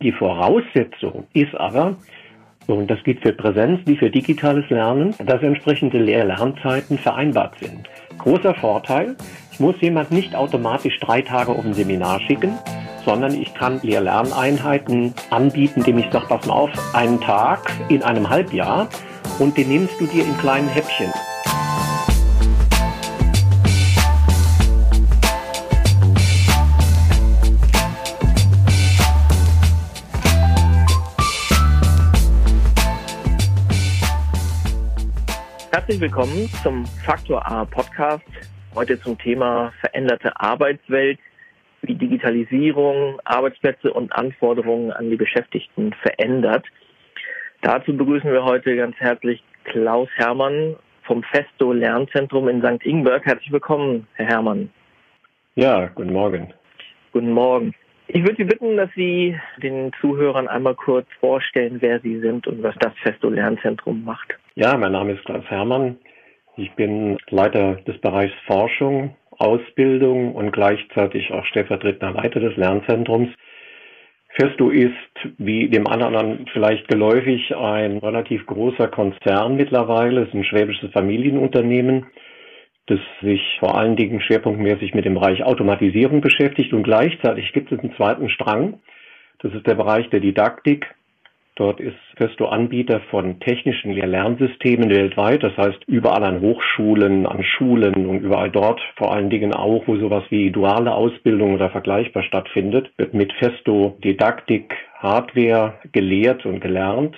Die Voraussetzung ist aber, und das gilt für Präsenz wie für digitales Lernen, dass entsprechende Lehr-Lernzeiten vereinbart sind. Großer Vorteil, ich muss jemand nicht automatisch drei Tage auf ein Seminar schicken, sondern ich kann Lehr-Lerneinheiten anbieten, indem ich sage, pass mal auf, einen Tag in einem Halbjahr und den nimmst du dir in kleinen Häppchen. Herzlich willkommen zum Faktor A Podcast. Heute zum Thema veränderte Arbeitswelt, wie Digitalisierung Arbeitsplätze und Anforderungen an die Beschäftigten verändert. Dazu begrüßen wir heute ganz herzlich Klaus Hermann vom Festo Lernzentrum in St. Ingbert. Herzlich willkommen, Herr Hermann. Ja, guten Morgen. Guten Morgen. Ich würde Sie bitten, dass Sie den Zuhörern einmal kurz vorstellen, wer Sie sind und was das Festo Lernzentrum macht. Ja, mein Name ist Klaus Hermann. Ich bin Leiter des Bereichs Forschung, Ausbildung und gleichzeitig auch stellvertretender Leiter des Lernzentrums. Festo ist, wie dem anderen vielleicht geläufig, ein relativ großer Konzern mittlerweile. Es ist ein schwäbisches Familienunternehmen das sich vor allen Dingen schwerpunktmäßig mit dem Bereich Automatisierung beschäftigt und gleichzeitig gibt es einen zweiten Strang. Das ist der Bereich der Didaktik. Dort ist Festo Anbieter von technischen Lernsystemen weltweit. Das heißt, überall an Hochschulen, an Schulen und überall dort, vor allen Dingen auch, wo sowas wie duale Ausbildung oder vergleichbar stattfindet, wird mit Festo Didaktik, Hardware gelehrt und gelernt.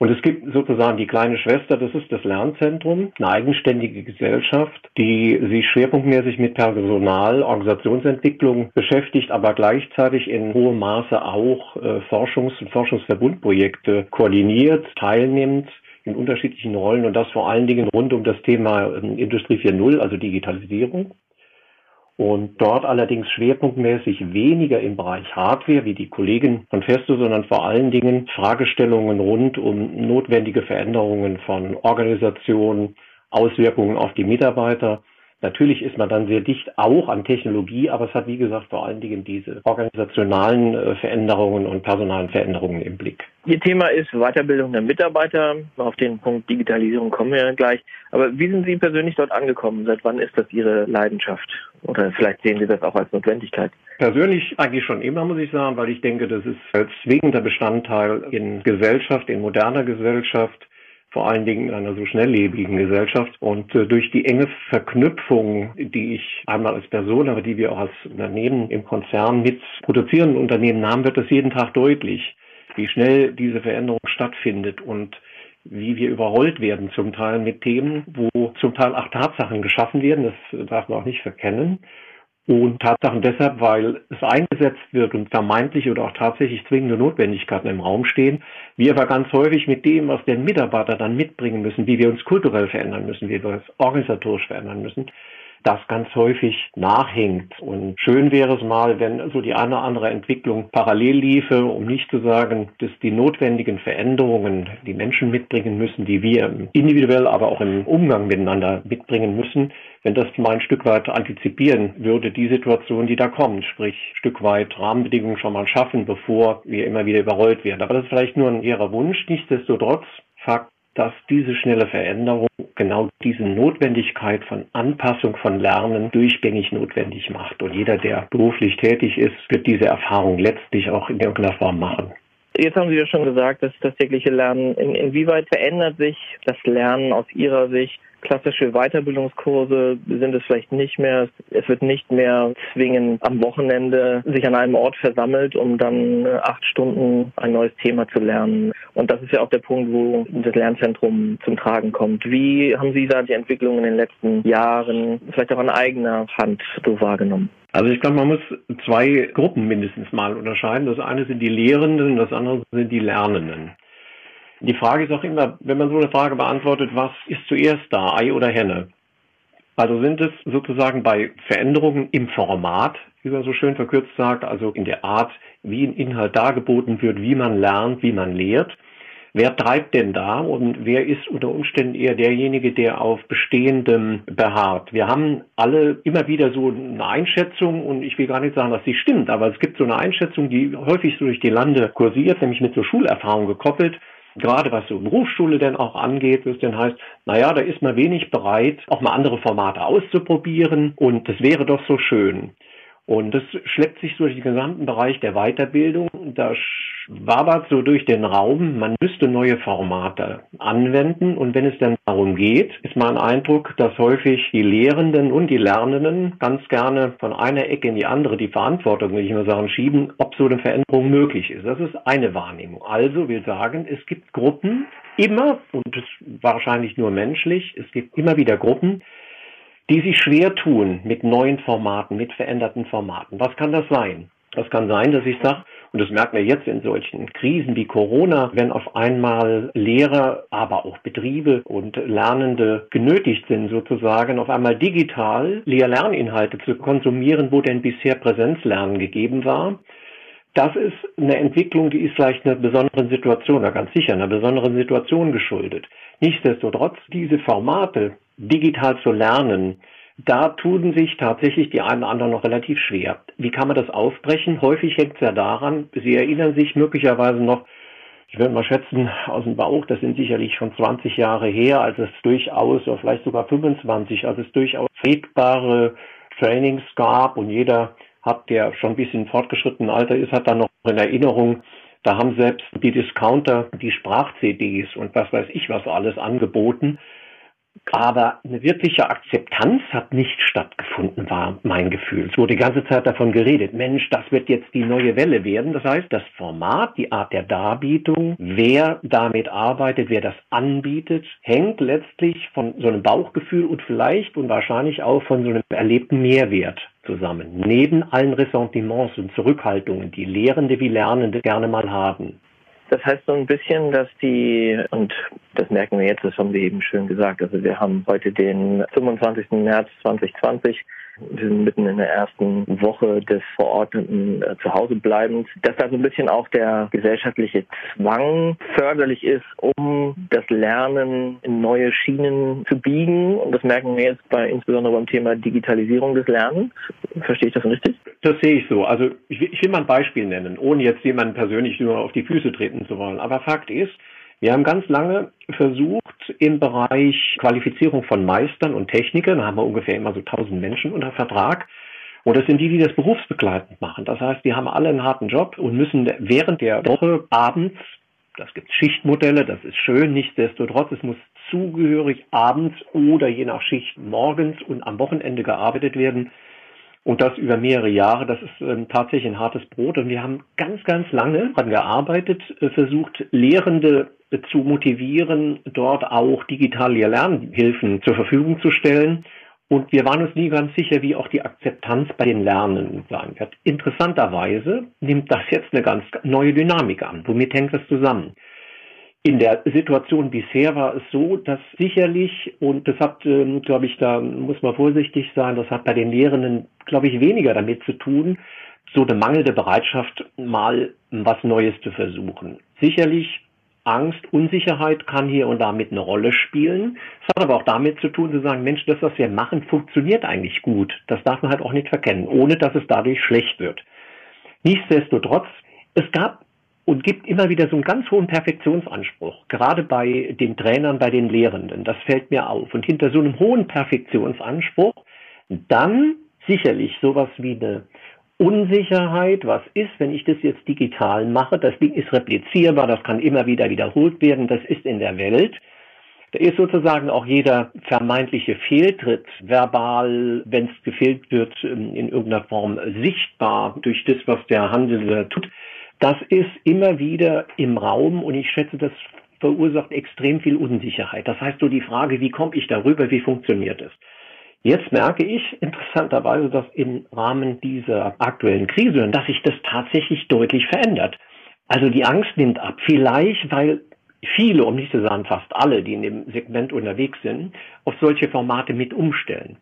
Und es gibt sozusagen die kleine Schwester, das ist das Lernzentrum, eine eigenständige Gesellschaft, die sich schwerpunktmäßig mit Personal, Organisationsentwicklung beschäftigt, aber gleichzeitig in hohem Maße auch äh, Forschungs- und Forschungsverbundprojekte koordiniert, teilnimmt in unterschiedlichen Rollen und das vor allen Dingen rund um das Thema äh, Industrie 4.0, also Digitalisierung und dort allerdings schwerpunktmäßig weniger im Bereich Hardware wie die Kollegen von Festo, sondern vor allen Dingen Fragestellungen rund um notwendige Veränderungen von Organisation, Auswirkungen auf die Mitarbeiter Natürlich ist man dann sehr dicht auch an Technologie, aber es hat, wie gesagt, vor allen Dingen diese organisationalen äh, Veränderungen und personalen Veränderungen im Blick. Ihr Thema ist Weiterbildung der Mitarbeiter. Auf den Punkt Digitalisierung kommen wir gleich. Aber wie sind Sie persönlich dort angekommen? Seit wann ist das Ihre Leidenschaft? Oder vielleicht sehen Sie das auch als Notwendigkeit? Persönlich eigentlich schon immer, muss ich sagen, weil ich denke, das ist als zwingender Bestandteil in Gesellschaft, in moderner Gesellschaft vor allen Dingen in einer so schnelllebigen Gesellschaft. Und äh, durch die enge Verknüpfung, die ich einmal als Person, aber die wir auch als Unternehmen im Konzern mit produzierenden Unternehmen haben, wird es jeden Tag deutlich, wie schnell diese Veränderung stattfindet und wie wir überrollt werden, zum Teil mit Themen, wo zum Teil auch Tatsachen geschaffen werden, das darf man auch nicht verkennen. Und Tatsachen deshalb, weil es eingesetzt wird und vermeintlich oder auch tatsächlich zwingende Notwendigkeiten im Raum stehen. Wir aber ganz häufig mit dem, was der Mitarbeiter dann mitbringen müssen, wie wir uns kulturell verändern müssen, wie wir uns organisatorisch verändern müssen, das ganz häufig nachhängt. Und schön wäre es mal, wenn so die eine oder andere Entwicklung parallel liefe, um nicht zu sagen, dass die notwendigen Veränderungen, die Menschen mitbringen müssen, die wir individuell, aber auch im Umgang miteinander mitbringen müssen, wenn das mal ein Stück weit antizipieren würde, die Situation, die da kommt, sprich ein Stück weit Rahmenbedingungen schon mal schaffen, bevor wir immer wieder überrollt werden. Aber das ist vielleicht nur ein ihrer Wunsch. Nichtsdestotrotz, Fakt, dass diese schnelle Veränderung genau diese Notwendigkeit von Anpassung von Lernen durchgängig notwendig macht. Und jeder, der beruflich tätig ist, wird diese Erfahrung letztlich auch in irgendeiner Form machen. Jetzt haben Sie ja schon gesagt, dass das tägliche Lernen, in, inwieweit verändert sich das Lernen aus Ihrer Sicht klassische Weiterbildungskurse sind es vielleicht nicht mehr. Es wird nicht mehr zwingend am Wochenende sich an einem Ort versammelt, um dann äh, acht Stunden ein neues Thema zu lernen. Und das ist ja auch der Punkt, wo das Lernzentrum zum Tragen kommt. Wie haben Sie da die Entwicklung in den letzten Jahren vielleicht auch an eigener Hand so wahrgenommen? Also ich glaube, man muss zwei Gruppen mindestens mal unterscheiden. Das eine sind die Lehrenden, das andere sind die Lernenden. Die Frage ist auch immer, wenn man so eine Frage beantwortet, was ist zuerst da, Ei oder Henne? Also sind es sozusagen bei Veränderungen im Format, wie man so schön verkürzt sagt, also in der Art, wie ein Inhalt dargeboten wird, wie man lernt, wie man lehrt, Wer treibt denn da und wer ist unter Umständen eher derjenige, der auf Bestehendem beharrt? Wir haben alle immer wieder so eine Einschätzung und ich will gar nicht sagen, dass sie stimmt, aber es gibt so eine Einschätzung, die häufig so durch die Lande kursiert, nämlich mit so Schulerfahrung gekoppelt gerade was so Berufsschule denn auch angeht, wo es denn heißt, naja, da ist man wenig bereit, auch mal andere Formate auszuprobieren und das wäre doch so schön. Und das schleppt sich durch den gesamten Bereich der Weiterbildung. Da wabert so durch den Raum, man müsste neue Formate anwenden. Und wenn es dann darum geht, ist mein Eindruck, dass häufig die Lehrenden und die Lernenden ganz gerne von einer Ecke in die andere die Verantwortung, will ich mal sagen, schieben, ob so eine Veränderung möglich ist. Das ist eine Wahrnehmung. Also will sagen, es gibt Gruppen, immer, und das wahrscheinlich nur menschlich, es gibt immer wieder Gruppen, die sich schwer tun mit neuen Formaten, mit veränderten Formaten. Was kann das sein? Das kann sein, dass ich sage, und das merken wir jetzt in solchen Krisen wie Corona, wenn auf einmal Lehrer, aber auch Betriebe und Lernende genötigt sind, sozusagen auf einmal digital Lehr-Lerninhalte zu konsumieren, wo denn bisher Präsenzlernen gegeben war. Das ist eine Entwicklung, die ist vielleicht einer besonderen Situation, oder ganz sicher einer besonderen Situation geschuldet. Nichtsdestotrotz, diese Formate, digital zu lernen, da tun sich tatsächlich die einen oder anderen noch relativ schwer. Wie kann man das aufbrechen? Häufig hängt es ja daran, Sie erinnern sich möglicherweise noch, ich würde mal schätzen, aus dem Bauch, das sind sicherlich schon 20 Jahre her, als es durchaus, oder vielleicht sogar 25, als es durchaus regbare Trainings gab und jeder hat, der schon ein bisschen fortgeschrittenen Alter ist, hat dann noch in Erinnerung, da haben selbst die Discounter die Sprach-CDs und was weiß ich was alles angeboten. Aber eine wirkliche Akzeptanz hat nicht stattgefunden, war mein Gefühl. Es wurde die ganze Zeit davon geredet, Mensch, das wird jetzt die neue Welle werden. Das heißt, das Format, die Art der Darbietung, wer damit arbeitet, wer das anbietet, hängt letztlich von so einem Bauchgefühl und vielleicht und wahrscheinlich auch von so einem erlebten Mehrwert zusammen. Neben allen Ressentiments und Zurückhaltungen, die Lehrende wie Lernende gerne mal haben. Das heißt so ein bisschen, dass die, und das merken wir jetzt, das haben wir eben schön gesagt, also wir haben heute den 25. März 2020 wir sind mitten in der ersten Woche des verordneten äh, Zuhausebleibens, dass da so ein bisschen auch der gesellschaftliche Zwang förderlich ist, um das Lernen in neue Schienen zu biegen. Und das merken wir jetzt bei insbesondere beim Thema Digitalisierung des Lernens. Verstehe ich das richtig? Das sehe ich so. Also ich will, ich will mal ein Beispiel nennen, ohne jetzt jemanden persönlich nur auf die Füße treten zu wollen. Aber Fakt ist, wir haben ganz lange versucht, im Bereich Qualifizierung von Meistern und Technikern, da haben wir ungefähr immer so 1000 Menschen unter Vertrag. Und das sind die, die das berufsbegleitend machen. Das heißt, die haben alle einen harten Job und müssen während der Woche abends, das gibt Schichtmodelle, das ist schön, nichtsdestotrotz, es muss zugehörig abends oder je nach Schicht morgens und am Wochenende gearbeitet werden. Und das über mehrere Jahre, das ist ähm, tatsächlich ein hartes Brot. Und wir haben ganz, ganz lange daran gearbeitet, äh, versucht, Lehrende zu motivieren, dort auch digitale Lernhilfen zur Verfügung zu stellen. Und wir waren uns nie ganz sicher, wie auch die Akzeptanz bei den Lernenden sein wird. Interessanterweise nimmt das jetzt eine ganz neue Dynamik an. Womit hängt das zusammen? In der Situation bisher war es so, dass sicherlich, und das hat, ähm, glaube ich, da muss man vorsichtig sein, das hat bei den Lehrenden, glaube ich, weniger damit zu tun, so eine mangelnde Bereitschaft, mal was Neues zu versuchen. Sicherlich Angst, Unsicherheit kann hier und da mit eine Rolle spielen. Es hat aber auch damit zu tun, zu sagen, Mensch, das, was wir machen, funktioniert eigentlich gut. Das darf man halt auch nicht verkennen, ohne dass es dadurch schlecht wird. Nichtsdestotrotz, es gab und gibt immer wieder so einen ganz hohen Perfektionsanspruch, gerade bei den Trainern, bei den Lehrenden. Das fällt mir auf. Und hinter so einem hohen Perfektionsanspruch dann sicherlich sowas wie eine Unsicherheit, was ist, wenn ich das jetzt digital mache, das Ding ist replizierbar, das kann immer wieder wiederholt werden, das ist in der Welt. Da ist sozusagen auch jeder vermeintliche Fehltritt verbal, wenn es gefehlt wird, ähm, in irgendeiner Form sichtbar durch das, was der Handelnde tut. Das ist immer wieder im Raum und ich schätze, das verursacht extrem viel Unsicherheit. Das heißt so die Frage, wie komme ich darüber, wie funktioniert es? Jetzt merke ich interessanterweise, dass im Rahmen dieser aktuellen Krise, dass sich das tatsächlich deutlich verändert. Also die Angst nimmt ab. Vielleicht, weil viele, um nicht zu sagen fast alle, die in dem Segment unterwegs sind, auf solche Formate mit umstellen.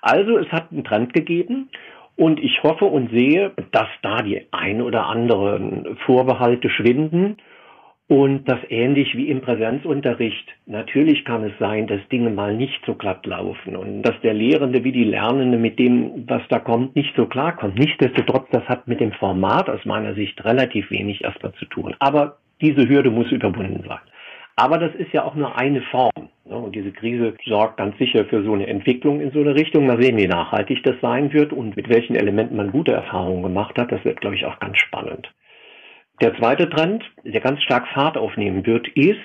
Also es hat einen Trend gegeben und ich hoffe und sehe, dass da die ein oder anderen Vorbehalte schwinden Und das ähnlich wie im Präsenzunterricht. Natürlich kann es sein, dass Dinge mal nicht so glatt laufen und dass der Lehrende wie die Lernende mit dem, was da kommt, nicht so klarkommt. Nichtsdestotrotz, das hat mit dem Format aus meiner Sicht relativ wenig erstmal zu tun. Aber diese Hürde muss überwunden sein. Aber das ist ja auch nur eine Form. Ne? Und diese Krise sorgt ganz sicher für so eine Entwicklung in so eine Richtung. Mal sehen, wie nachhaltig das sein wird und mit welchen Elementen man gute Erfahrungen gemacht hat. Das wird, glaube ich, auch ganz spannend. Der zweite Trend, der ganz stark Fahrt aufnehmen wird, ist,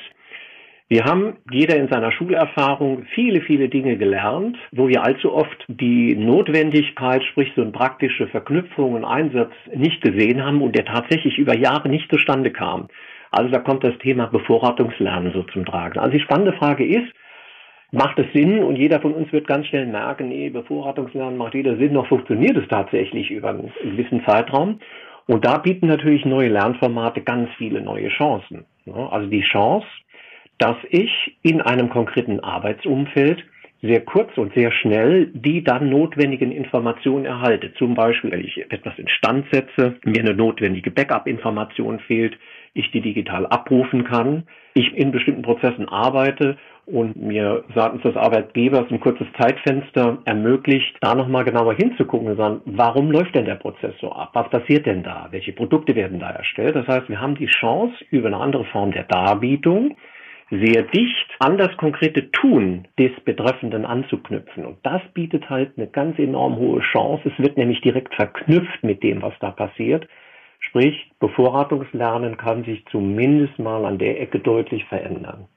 wir haben jeder in seiner Schulerfahrung viele, viele Dinge gelernt, wo wir allzu oft die Notwendigkeit, sprich so eine praktische Verknüpfung und Einsatz nicht gesehen haben und der tatsächlich über Jahre nicht zustande kam. Also da kommt das Thema Bevorratungslernen so zum Tragen. Also die spannende Frage ist, macht es Sinn und jeder von uns wird ganz schnell merken, nee, Bevorratungslernen macht weder Sinn, noch funktioniert es tatsächlich über einen gewissen Zeitraum. Und da bieten natürlich neue Lernformate ganz viele neue Chancen. Also die Chance, dass ich in einem konkreten Arbeitsumfeld sehr kurz und sehr schnell die dann notwendigen Informationen erhalte. Zum Beispiel, wenn ich etwas instand setze, mir eine notwendige Backup-Information fehlt, ich die digital abrufen kann, ich in bestimmten Prozessen arbeite und mir seitens des Arbeitgebers ein kurzes Zeitfenster ermöglicht, da nochmal genauer hinzugucken und sagen, warum läuft denn der Prozess so ab? Was passiert denn da? Welche Produkte werden da erstellt? Das heißt, wir haben die Chance, über eine andere Form der Darbietung sehr dicht an das konkrete Tun des Betreffenden anzuknüpfen. Und das bietet halt eine ganz enorm hohe Chance. Es wird nämlich direkt verknüpft mit dem, was da passiert. Sprich, Bevorratungslernen kann sich zumindest mal an der Ecke deutlich verändern.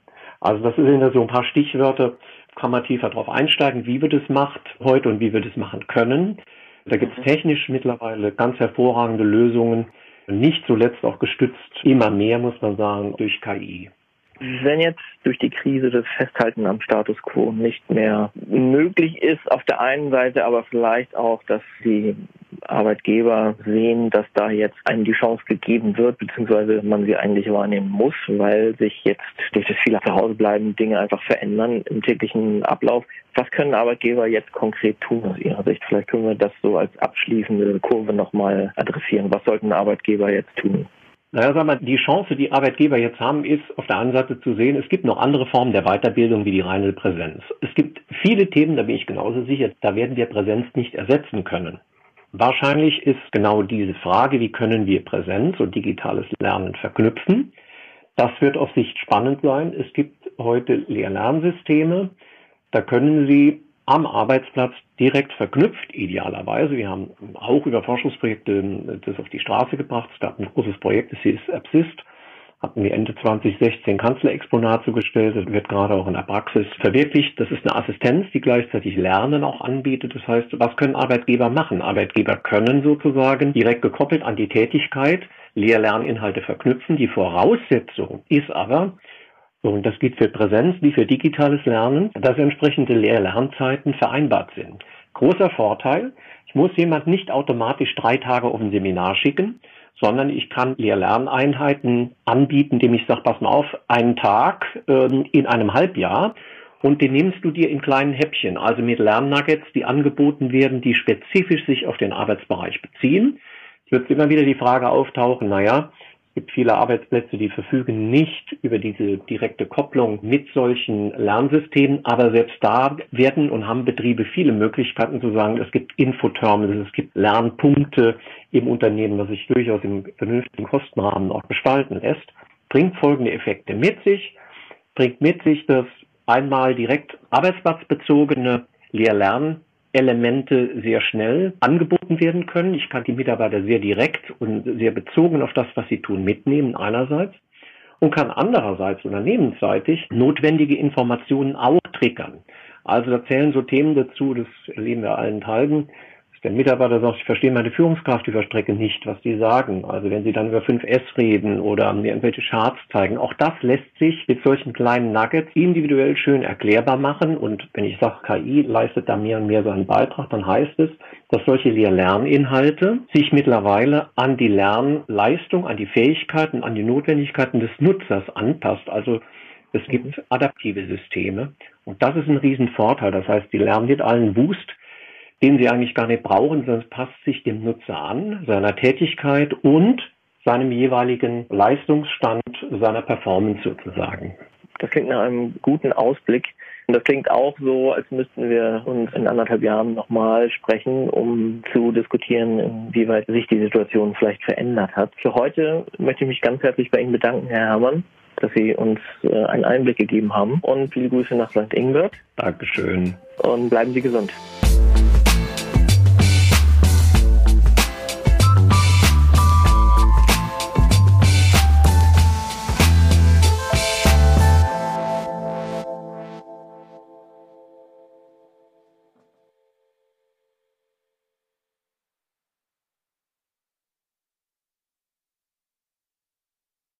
Also das sind ja so ein paar Stichwörter, kann man tiefer darauf einsteigen, wie wir das macht heute und wie wir das machen können. Da gibt es technisch mittlerweile ganz hervorragende Lösungen, nicht zuletzt auch gestützt immer mehr, muss man sagen, durch KI. Wenn jetzt durch die Krise das Festhalten am Status quo nicht mehr möglich ist, auf der einen Seite aber vielleicht auch, dass die Arbeitgeber sehen, dass da jetzt einem die Chance gegeben wird, beziehungsweise man sie eigentlich wahrnehmen muss, weil sich jetzt durch das viele Zuhausebleiben Dinge einfach verändern im täglichen Ablauf. Was können Arbeitgeber jetzt konkret tun aus Ihrer Sicht? Vielleicht können wir das so als abschließende Kurve nochmal adressieren. Was sollten Arbeitgeber jetzt tun? Naja, sag mal, die Chance, die Arbeitgeber jetzt haben, ist auf der einen Seite zu sehen, es gibt noch andere Formen der Weiterbildung wie die reine Präsenz. Es gibt viele Themen, da bin ich genauso sicher, da werden wir Präsenz nicht ersetzen können. Wahrscheinlich ist genau diese Frage, wie können wir Präsenz und digitales Lernen verknüpfen. Das wird auf Sicht spannend sein. Es gibt heute Lehr-Lernsysteme, da können Sie am Arbeitsplatz direkt verknüpft, idealerweise. Wir haben auch über Forschungsprojekte das auf die Straße gebracht. Es gab ein großes Projekt, das hieß Absist, hatten wir Ende 2016 Kanzlerexponat zugestellt. Das wird gerade auch in der Praxis verwirklicht. Das ist eine Assistenz, die gleichzeitig Lernen auch anbietet. Das heißt, was können Arbeitgeber machen? Arbeitgeber können sozusagen direkt gekoppelt an die Tätigkeit Lehr-Lerninhalte verknüpfen. Die Voraussetzung ist aber, und das gilt für Präsenz wie für digitales Lernen, dass entsprechende Lehr-Lernzeiten vereinbart sind. Großer Vorteil, ich muss jemand nicht automatisch drei Tage auf ein Seminar schicken, sondern ich kann Lehr-Lerneinheiten anbieten, indem ich sage, pass mal auf, einen Tag ähm, in einem Halbjahr und den nimmst du dir in kleinen Häppchen, also mit Lernnuggets, die angeboten werden, die spezifisch sich auf den Arbeitsbereich beziehen. Es wird immer wieder die Frage auftauchen, naja, gibt viele Arbeitsplätze, die verfügen nicht über diese direkte Kopplung mit solchen Lernsystemen, aber selbst da werden und haben Betriebe viele Möglichkeiten zu sagen, es gibt Infoterminals, es gibt Lernpunkte im Unternehmen, was sich durchaus im vernünftigen Kostenrahmen auch gestalten lässt, bringt folgende Effekte mit sich, bringt mit sich, dass einmal direkt arbeitsplatzbezogene Lehr-Lernen Elemente sehr schnell angeboten werden können. Ich kann die Mitarbeiter sehr direkt und sehr bezogen auf das, was sie tun, mitnehmen einerseits und kann andererseits unternehmensseitig notwendige Informationen auch triggern. Also da zählen so Themen dazu, das erleben wir allenthalben, der Mitarbeiter sagt, ich verstehe meine Führungskraft über Strecke nicht, was die sagen. Also wenn sie dann über 5S reden oder mir irgendwelche Charts zeigen, auch das lässt sich mit solchen kleinen Nuggets individuell schön erklärbar machen. Und wenn ich sage, KI leistet da mehr und mehr seinen Beitrag, dann heißt es, dass solche Lehr-Lerninhalte sich mittlerweile an die Lernleistung, an die Fähigkeiten, an die Notwendigkeiten des Nutzers anpasst. Also es gibt adaptive Systeme. Und das ist ein Riesenvorteil. Das heißt, die lernen nicht allen Boost den sie eigentlich gar nicht brauchen, sondern es passt sich dem Nutzer an, seiner Tätigkeit und seinem jeweiligen Leistungsstand, seiner Performance sozusagen. Das klingt nach einem guten Ausblick. Und das klingt auch so, als müssten wir uns in anderthalb Jahren nochmal sprechen, um zu diskutieren, inwieweit sich die Situation vielleicht verändert hat. Für heute möchte ich mich ganz herzlich bei Ihnen bedanken, Herr Herrmann, dass Sie uns äh, einen Einblick gegeben haben. Und viele Grüße nach St. Ingbert. Dankeschön. Und bleiben Sie gesund.